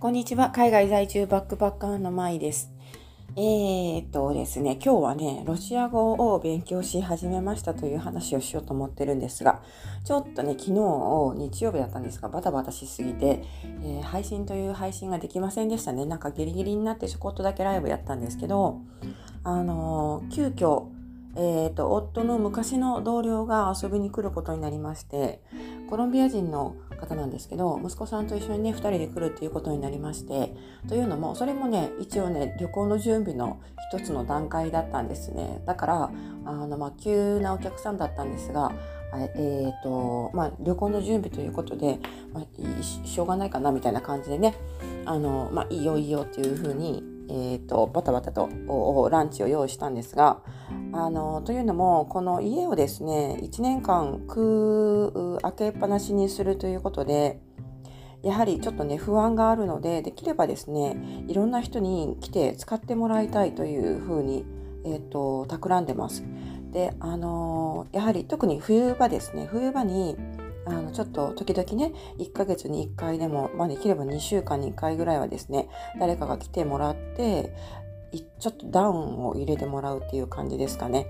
こんにちは。海外在住バックパッカーのまいです。えー、っとですね、今日はね、ロシア語を勉強し始めましたという話をしようと思ってるんですが、ちょっとね、昨日日曜日だったんですが、バタバタしすぎて、えー、配信という配信ができませんでしたね。なんかギリギリになってちょこっとだけライブやったんですけど、あのー、急遽、えーと、夫の昔の同僚が遊びに来ることになりましてコロンビア人の方なんですけど息子さんと一緒にね2人で来るっていうことになりましてというのもそれもね一応ね旅行の準備の一つの段階だったんですね。だからあの、まあ、急なお客さんだったんですがえーとまあ、旅行の準備ということで、まあ、しょうがないかなみたいな感じでねあの、まあ、いいよいいよっていうふうにえーと、バタバタとランチを用意したんですがあのというのもこの家をですね1年間空開けっぱなしにするということでやはりちょっとね不安があるのでできればですねいろんな人に来て使ってもらいたいというふうに、えーと、企んでます。であのやはり特に冬場ですね冬場にあのちょっと時々ね1ヶ月に1回でも、まあ、できれば2週間に1回ぐらいはですね誰かが来てもらってちょっとダウンを入れてもらうっていう感じですかね。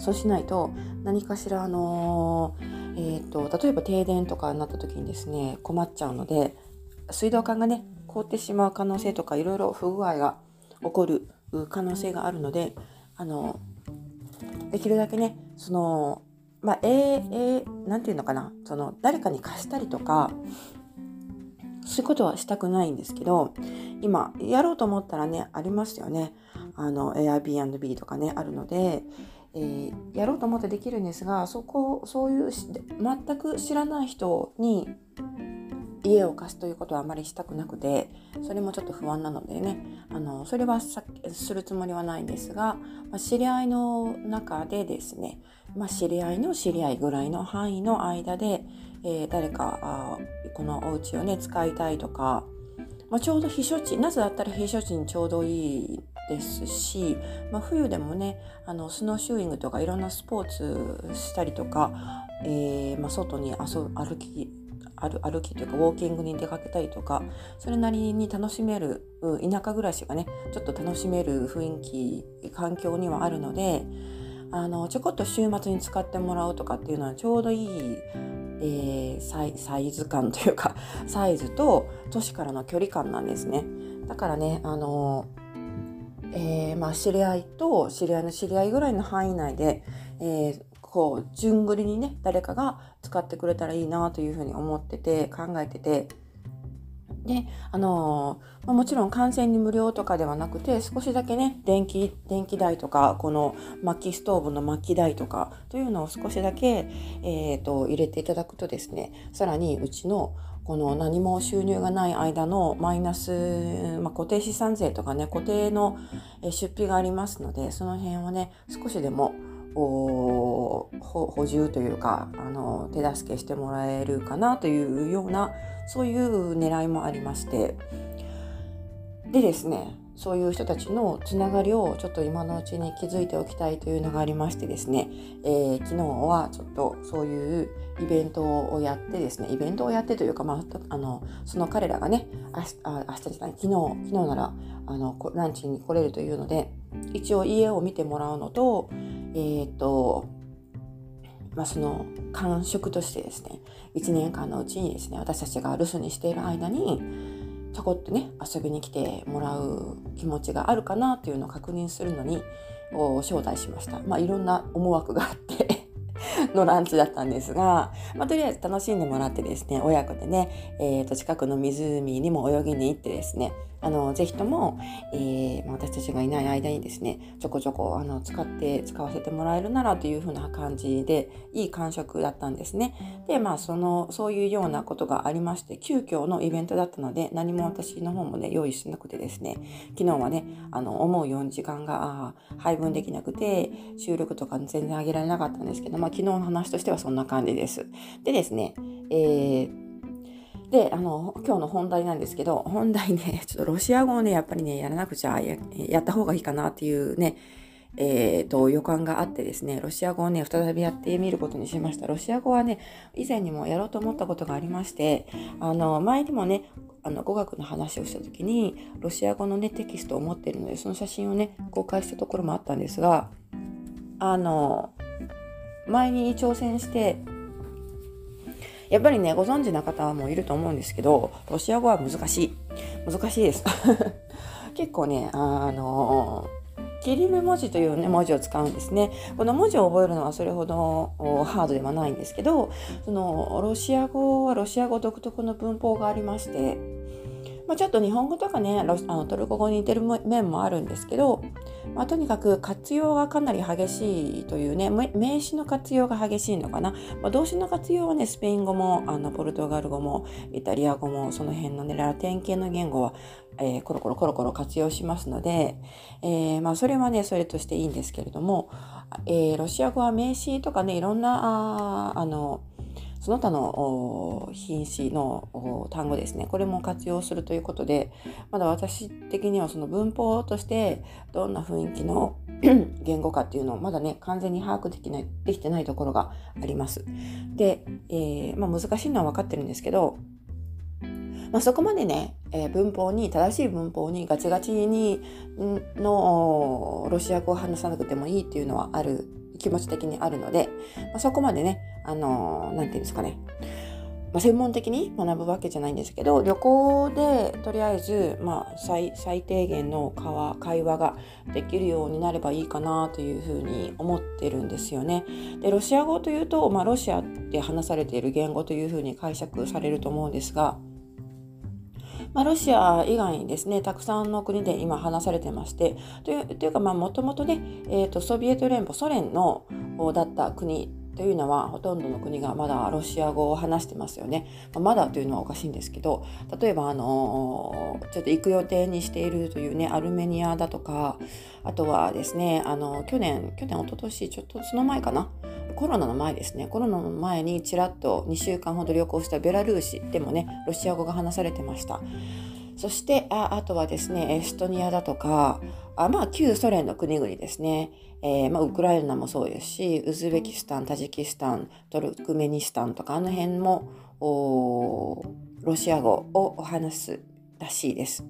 そうしないと何かしらあのー、えーと、例えば停電とかになった時にですね困っちゃうので水道管がね凍ってしまう可能性とかいろいろ不具合が起こる可能性があるのであのできるだけねそのまあ、えー、えー、なんていうのかな、その、誰かに貸したりとか、そういうことはしたくないんですけど、今、やろうと思ったらね、ありますよね。あの、Airbnb とかね、あるので、えー、やろうと思ってできるんですが、そこ、そういう、全く知らない人に家を貸すということはあまりしたくなくてそれもちょっと不安なのでねあのそれはするつもりはないんですが、まあ、知り合いの中でですね、まあ、知り合いの知り合いぐらいの範囲の間で、えー、誰かあこのお家をね使いたいとか、まあ、ちょうど避暑地夏だったら避暑地にちょうどいいですし、まあ、冬でもねあのスノーシューイングとかいろんなスポーツしたりとか、えーまあ、外に遊歩き歩歩きというかウォーキングに出かけたりとかそれなりに楽しめる田舎暮らしがねちょっと楽しめる雰囲気環境にはあるのであのちょこっと週末に使ってもらうとかっていうのはちょうどいい、えー、サイサイズ感というか サイズと都市からの距離感なんですね。だからねあのえー、まあ、知り合いと知り合いの知り合いぐらいの範囲内で、えー、こう順繰りにね誰かが使ってくれたらいいなというふうに思ってて考えてて。であの、ま、もちろん完全に無料とかではなくて少しだけね電気電気代とかこの薪ストーブの薪代とかというのを少しだけ、えーと、入れていただくとですねさらにうちのこの何も収入がない間のマイナス、まあ、固定資産税とかね固定の出費がありますのでその辺をね少しでも補充というかあの手助けしてもらえるかなというようなそういう狙いもありまして。でですねそういう人たちのつながりをちょっと今のうちに気づいておきたいというのがありましてですね、えー、昨日はちょっとそういうイベントをやってですねイベントをやってというか、まあ、あのその彼らがね明日あ明日じゃない昨日昨日ならあのランチに来れるというので一応家を見てもらうのとえっ、ー、と、まあ、その感触としてですね1年間のうちにですね私たちが留守にしている間にちょこっとね遊びに来てもらう気持ちがあるかなというのを確認するのに招待しました。まあ、いろんな思惑があって のランチだったんですが、まあ、とりあえず楽しんでもらってですね親子でね、えー、と近くの湖にも泳ぎに行ってですねあのぜひとも、えー、私たちがいない間にですねちょこちょこあの使って使わせてもらえるならというふうな感じでいい感触だったんですね。でまあそのそういうようなことがありまして急遽のイベントだったので何も私の方もね用意しなくてですね昨日はねあの思うように時間が配分できなくて収録とか全然上げられなかったんですけど、まあ、昨日の話としてはそんな感じです。でですね、えーで、あの、今日の本題なんですけど、本題ね、ちょっとロシア語をね、やっぱりね、やらなくちゃや、った方がいいかなっていうね、えーと、予感があってですね、ロシア語をね、再びやってみることにしました。ロシア語はね、以前にもやろうと思ったことがありまして、あの、前にもね、あの語学の話をした時に、ロシア語のね、テキストを持ってるので、その写真をね、公開したところもあったんですが、あの、前に挑戦して、やっぱりね、ご存知な方もいると思うんですけど、ロシア語は難しい。難しいです。結構ね、あの切り目文字という、ね、文字を使うんですね。この文字を覚えるのはそれほどハードではないんですけど、そのロシア語はロシア語独特の文法がありまして、まあ、ちょっと日本語とかねあのトルコ語に似てる面もあるんですけど、まあ、とにかく活用がかなり激しいというね名詞の活用が激しいのかな、まあ、動詞の活用はねスペイン語もあのポルトガル語もイタリア語もその辺のねラテン系の言語は、えー、コロコロコロコロ活用しますので、えー、まあ、それはねそれとしていいんですけれども、えー、ロシア語は名詞とかねいろんなああのその他の品詞の単語ですねこれも活用するということでまだ私的にはその文法としてどんな雰囲気の 言語かっていうのをまだね完全に把握できないできてないところがあります。で、えー、まあ、難しいのは分かってるんですけどまあ、そこまでね、えー、文法に正しい文法にガチガチにのロシア語を話さなくてもいいっていうのはある気持ち的にあるので、まあ、そこまでね、あのー、なんていうんですかね、まあ、専門的に学ぶわけじゃないんですけど、旅行でとりあえず、まあ、最最低限の会話ができるようになればいいかなというふうに思ってるんですよね。で、ロシア語というと、まあ、ロシアで話されている言語というふうに解釈されると思うんですが、まあ、ロシア以外にですねたくさんの国で今話されてましてというというかもともとね、えーと、ソビエト連邦ソ連のだった国というのはほとんどの国がまだロシア語を話してますよね。まだというのはおかしいんですけど例えばあのちょっと行く予定にしているというねアルメニアだとかあとはですねあの去年去年一昨年ちょっとその前かなコロナの前ですね。コロナの前にちらっと2週間ほど旅行したベラルーシでもねロシア語が話されてました。そしてああとはですねエストニアだとかあまあ旧ソ連の国々ですね、えー、まあ、ウクライナもそうですしウズベキスタンタジキスタントルクメニスタンとかあの辺もロシア語を話すらしいです。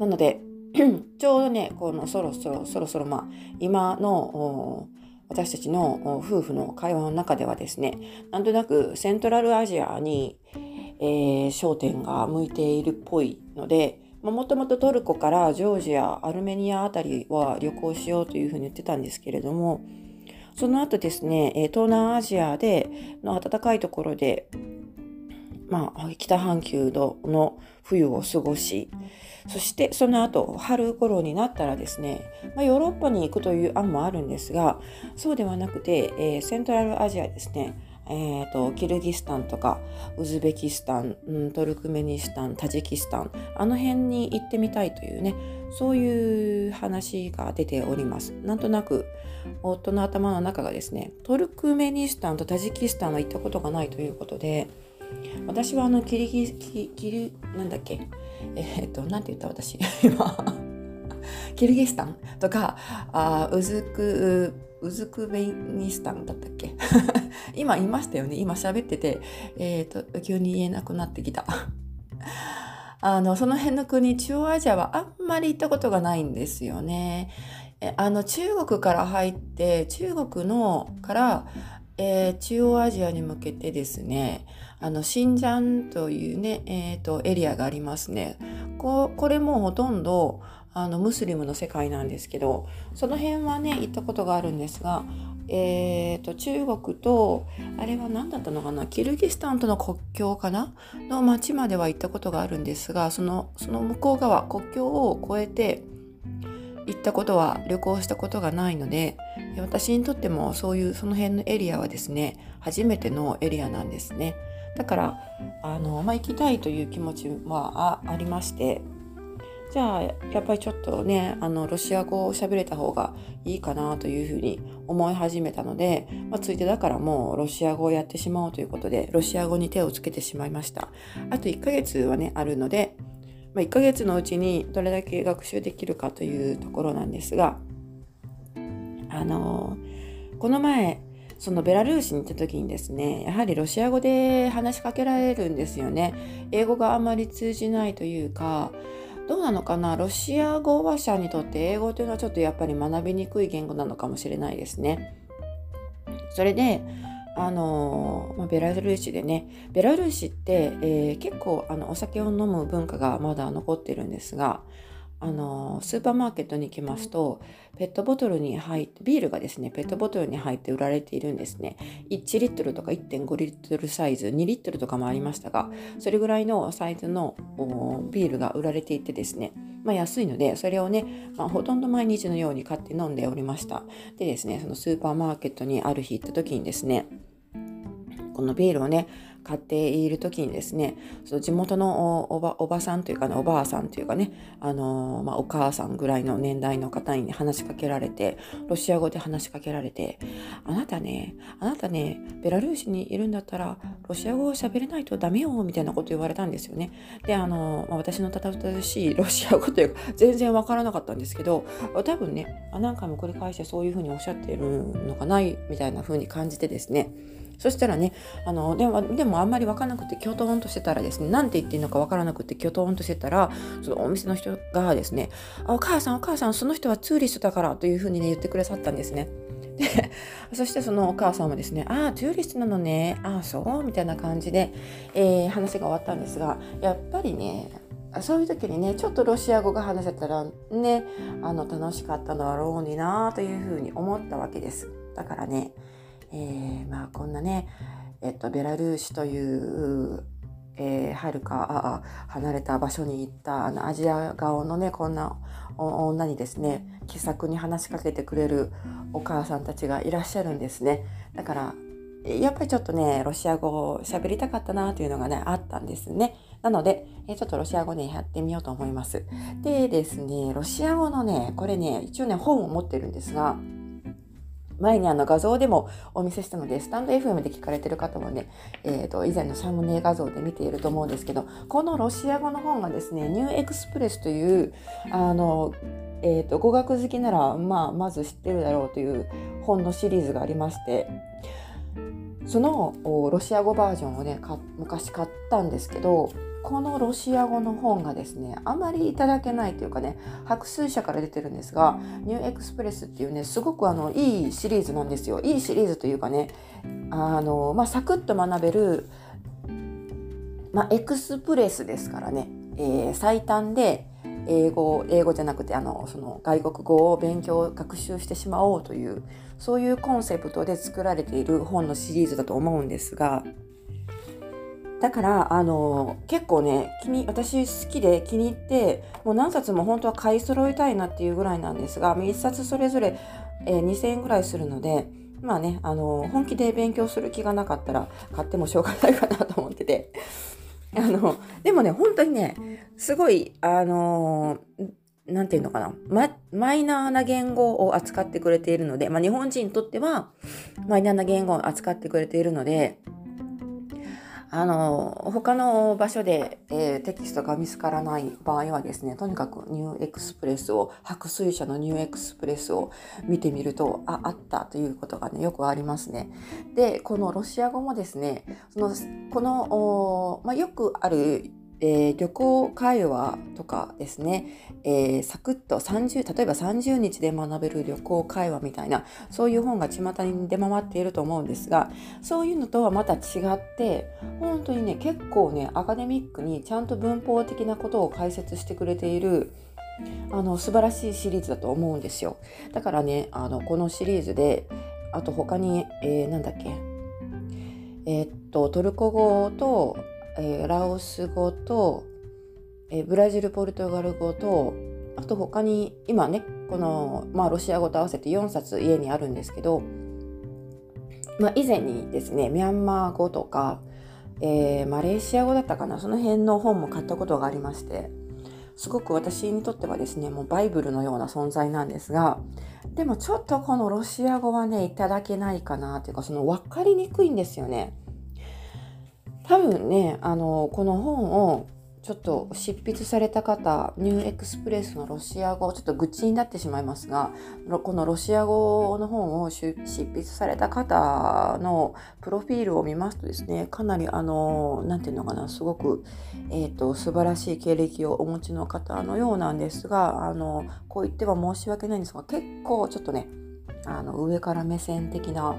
なので ちょうどねこのそろそろそろそろまあ今の私たちの夫婦の会話の中ではですねなんとなくセントラルアジアに、えー、焦点が向いているっぽいのでもともとトルコからジョージアアルメニア辺りは旅行しようというふうに言ってたんですけれどもその後ですね東南アジアでの暖かいところでまあ、北半球の冬を過ごしそしてその後春頃になったらですね、まあ、ヨーロッパに行くという案もあるんですがそうではなくて、えー、セントラルアジアですねえーと、キルギスタンとかウズベキスタン、うん、トルクメニスタンタジキスタンあの辺に行ってみたいというねそういう話が出ております。なんとなく夫の頭の中がですねトルクメニスタンとタジキスタンは行ったことがないということで私はあのキリギキキリなんだっけ？えー、っとなんて言った私？今 キルギスタンとかあウズクウズクベニスタンだったっけ？今言いましたよね。今喋ってて、えーと、急に言えなくなってきた。あのその辺の国中央アジアはあんまり行ったことがないんですよね。あの中国から入って中国のから、えー、中央アジアに向けてですねあのシンジャンというね、えーと、エリアがありますね。ここれもほとんどあのムスリムの世界なんですけどその辺はね行ったことがあるんですが、えーと、中国とあれは何だったのかな？キルギスタンとの国境かな？の町までは行ったことがあるんですがそのその向こう側国境を越えて行ったことは旅行したことがないので私にとってもそういうその辺のエリアはですね初めてのエリアなんですね。だからあの、まあ、行きたいという気持ちはありましてじゃあやっぱりちょっとねあのロシア語を喋れた方がいいかなというふうに思い始めたので、まあ、ついてだからもうロシア語をやってしまおうということでロシア語に手をつけてしまいました。あと1ヶ月はねあるので、まあ、1ヶ月のうちにどれだけ学習できるかというところなんですがあのこの前そのベラルーシに行った時にですねやはりロシア語で話しかけられるんですよね。英語があまり通じないというかどうなのかな？ロシア語話者にとって英語というのはちょっとやっぱり学びにくい言語なのかもしれないですね。それであのまあ、ベラルーシでねベラルーシって、えー、結構あのお酒を飲む文化がまだ残ってるんですがあのスーパーマーケットに行きますとペットボトルに入ってビールがですねペットボトルに入って売られているんですね。1リットルとか1.5リットルサイズ2リットルとかもありましたがそれぐらいのサイズのビールが売られていてですねまあ、安いのでそれをね、まあ、ほとんど毎日のように買って飲んでおりました。でですねそのスーパーマーケットにある日行った時にですねこのビールをね買っている時にですねその地元のおばおばさんというかねおばあさんというかねあのー、まあ、お母さんぐらいの年代の方に、話しかけられてロシア語で話しかけられてあなたねあなたねベラルーシにいるんだったらロシア語を喋れないとダメよみたいなこと言われたんですよね。であのー、まあ、私のたたたしいロシア語というか全然わからなかったんですけど多分ね何回も繰り返してそういうふうにおっしゃってるのかないみたいな風に感じてですねそしたらねあのでもでもあんまり分からなくてキョトンとしてたらですね何て言っていいのか分からなくてキョトンとしてたらそのお店の人がですね「お母さんお母さんその人はツーリストだから」というふうにね言ってくださったんですね。でそしてそのお母さんもですね「ああツーリストなのねああそう」みたいな感じで、えー、話が終わったんですがやっぱりねそういう時にねちょっとロシア語が話せたらねあの楽しかったのだろうになというふうに思ったわけです。だからねえー、まあこんなね、えっと、ベラルーシというえー、はるか離れた場所に行ったあのアジア顔のねこんな女にですね気さくに話しかけてくれるお母さんたちがいらっしゃるんですね。だからやっぱりちょっとねロシア語を喋りたかったなというのがねあったんですね。なのでえちょっとロシア語ねやってみようと思います。でですねロシア語のねこれね一応ね本を持ってるんですが前にあの画像でもお見せしたので、スタンド FM で聞かれてる方もね、えーと、以前のサムネ画像で見ていると思うんですけど、このロシア語の本がですね、ニューエクスプレスという、あの、えーと、語学好きなら、まあ、まず知ってるだろうという本のシリーズがありまして、そのロシア語バージョンをね昔買ったんですけどこのロシア語の本がですねあまりいただけないというかね白水社から出てるんですがニューエクスプレスっていうねすごくあのいいシリーズなんですよ。いいシリーズというかねあの、まあ、サクッと学べる、まあ、エクスプレスですからね、えー、最短で英語英語じゃなくてあのその外国語を勉強学習してしまおうというそういうコンセプトで作られている本のシリーズだと思うんですがだからあの結構ね気に私好きで気に入ってもう何冊も本当は買い揃えたいなっていうぐらいなんですが1冊それぞれ、えー、2000円ぐらいするのでまあねあの本気で勉強する気がなかったら買ってもしょうがないかなと思ってて。あのでもね本当にねすごいあのなんていうのかな、ま、マイナーな言語を扱ってくれているので、まあ、日本人にとってはマイナーな言語を扱ってくれているのであの他の場所で、えー、テキストが見つからない場合はですねとにかくニューエクスプレスを白水社のニューエクスプレスを見てみるとああったということがねよくありますね。でこのロシア語もですねそのこの、まあ、よくあるえー、旅行会話とかですね、えー、サクッと30例えば30日で学べる旅行会話みたいなそういう本が巷に出回っていると思うんですがそういうのとはまた違って本当にね結構ねアカデミックにちゃんと文法的なことを解説してくれているあの素晴らしいシリーズだと思うんですよ。だからねあのこのシリーズであと他に、えー、なんだっけえー、っとトルコ語とえー、ラオス語と、えー、ブラジルポルトガル語とあと他に今ねこの、まあ、ロシア語と合わせて4冊家にあるんですけど、まあ、以前にですねミャンマー語とか、えー、マレーシア語だったかなその辺の本も買ったことがありましてすごく私にとってはですねもうバイブルのような存在なんですがでもちょっとこのロシア語はねいただけないかなというかその分かりにくいんですよね。多分ねあのこの本をちょっと執筆された方ニューエクスプレスのロシア語ちょっと愚痴になってしまいますがこのロシア語の本を執筆された方のプロフィールを見ますとですねかなりあの何て言うのかなすごく、えーと、素晴らしい経歴をお持ちの方のようなんですがあのこう言っては申し訳ないんですが結構ちょっとねあの上から目線的な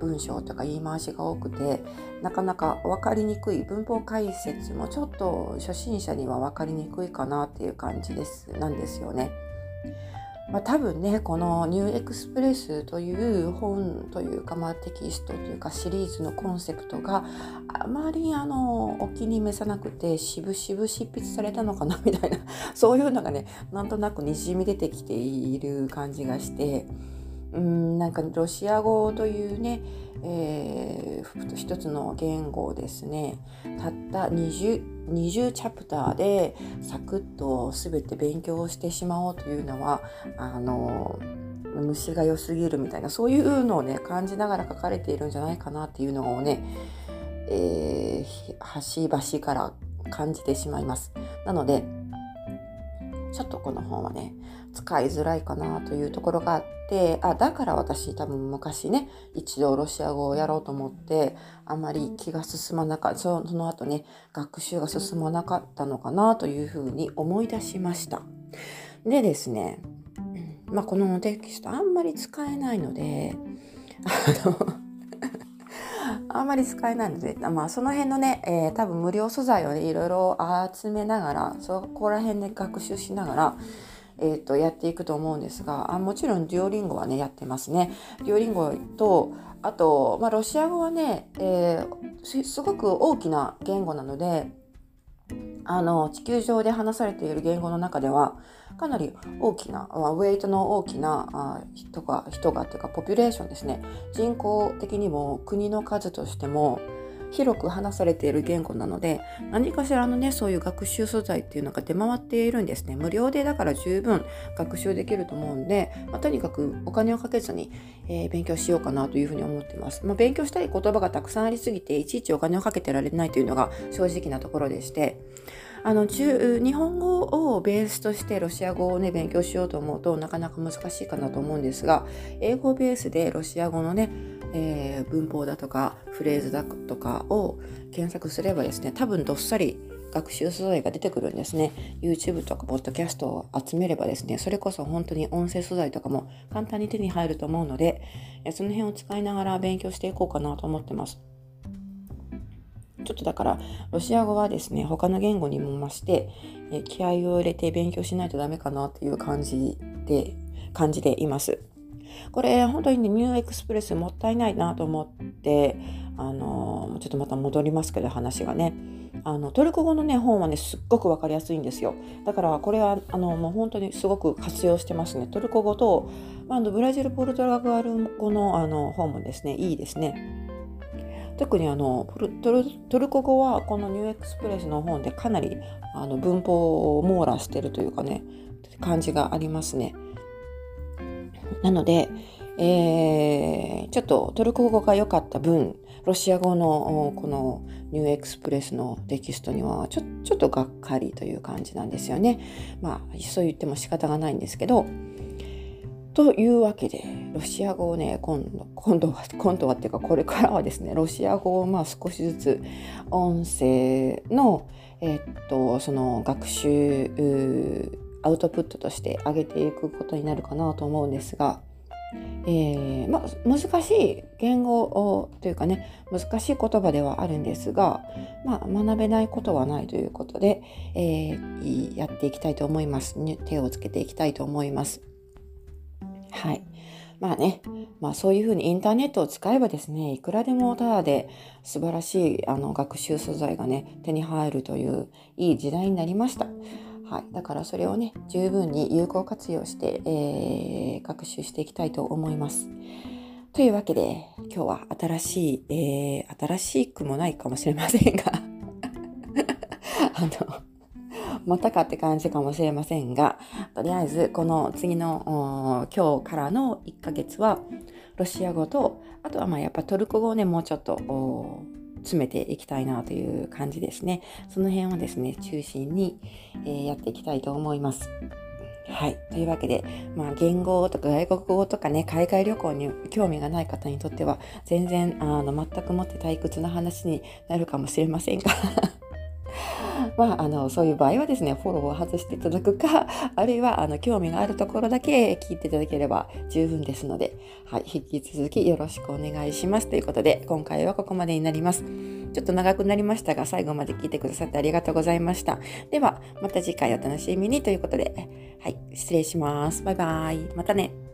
文章とか言い回しが多くてなかなか分かりにくい文法解説もちょっと初心者には分かりにくいかなっていう感じですなんですよね。まあ、多分ねこの「ニューエクスプレス」という本というか、まあ、テキストというかシリーズのコンセプトがあまりあのお気に召さなくて渋々執筆されたのかなみたいなそういうのがねなんとなくにじみ出てきている感じがして。うんなんかロシア語というね、えー、一つの言語をですねたった 20, 20チャプターでサクッと全て勉強してしまおうというのはあの虫が良すぎるみたいなそういうのをね感じながら書かれているんじゃないかなっていうのをね、えー、端々から感じてしまいます。なのでちょっとこの本はね使いづらいかなというところがあってあだから私多分昔ね一度ロシア語をやろうと思ってあまり気が進まなかったその後ね学習が進まなかったのかなというふうに思い出しました。でですね、まあ、このテキストあんまり使えないのであの あんまり使えないので、まあ、その辺のね、えー、多分無料素材をねいろいろ集めながらそこら辺で学習しながらえーと、やっていくと思うんですがあもちろんデュオリンゴはねやってますね。デュオリンゴとあと、まあ、ロシア語はね、えー、すごく大きな言語なのであの地球上で話されている言語の中ではかなり大きなウェイトの大きな人が人がっていうかポピュレーションですね人口的にも国の数としても広く話されている言語なので何かしらのねそういう学習素材っていうのが出回っているんですね。無料でだから十分学習できると思うんで、まあ、とにかくお金をかけずに、えー、勉強しようかなというふうに思ってます、まあ、勉強したい言葉がたくさんありすぎていちいちお金をかけてられないというのが正直なところでしてあの中日本語をベースとしてロシア語をね勉強しようと思うとなかなか難しいかなと思うんですが英語ベースでロシア語のねえー、文法だとかフレーズだとかを検索すればですね多分どっさり学習素材が出てくるんですね。YouTube とかポッドキャストを集めればですねそれこそ本当に音声素材とかも簡単に手に入ると思うのでその辺を使いながら勉強していこうかなと思ってます。ちょっとだからロシア語はですね他の言語にも増して気合を入れて勉強しないとダメかなっていう感じで感じています。これ本当にニューエクスプレスもったいないなと思ってあのちょっとまた戻りますけど話がね。あのトルコ語のね本はねすっごく分かりやすいんですよ。だからこれはあのもう本当にすごく活用してますね。トルコ語と、あ、のブラジルポルトガル語のあの本もですねいいですね。特にあのトルトルコ語はこのニューエクスプレスの本でかなりあの文法を網羅してるというかね感じがありますね。なので、えー、ちょっとトルコ語が良かった分ロシア語のこのニューエクスプレスのテキストにはちょちょっとがっかりという感じなんですよね。まあそう言っても仕方がないんですけど。というわけでロシア語をね今度今度は今度はっていうかこれからはですねロシア語をまあ少しずつ音声のえっとその学習アウトプットとして上げていくことになるかなと思うんですが、えー、まあ、難しい言語というかね難しい言葉ではあるんですが、まあ、学べないことはないということで、えー、やっていきたいと思います手をつけていきたいと思います。はいまあね、まあそういうふうにインターネットを使えばですね、いくらでもただで素晴らしいあの学習素材がね、手に入るといういい時代になりました。はい、だからそれをね十分に有効活用して、えー、学習していきたいと思います。というわけで今日は新しい、えー、新しくもないかもしれませんが あのまたかって感じかもしれませんがとりあえずこの次の今日からの1ヶ月はロシア語とあとはまあやっぱトルコ語をねもうちょっと詰めていきたいなという感じですね。その辺をですね、中心に、えー、やっていきたいと思います。はい。というわけで、まあ、言語とか外国語とかね、海外旅行に興味がない方にとっては、全然、あの、全くもって退屈な話になるかもしれませんがまあ、あのそういう場合はですねフォローを外していただくか あるいはあの興味があるところだけ聞いていただければ十分ですので、はい、引き続きよろしくお願いします。ということで今回はここまでになります。ちょっと長くなりましたが最後まで聞いてくださってありがとうございました。ではまた次回お楽しみにということではい失礼します。バイバイ。またね。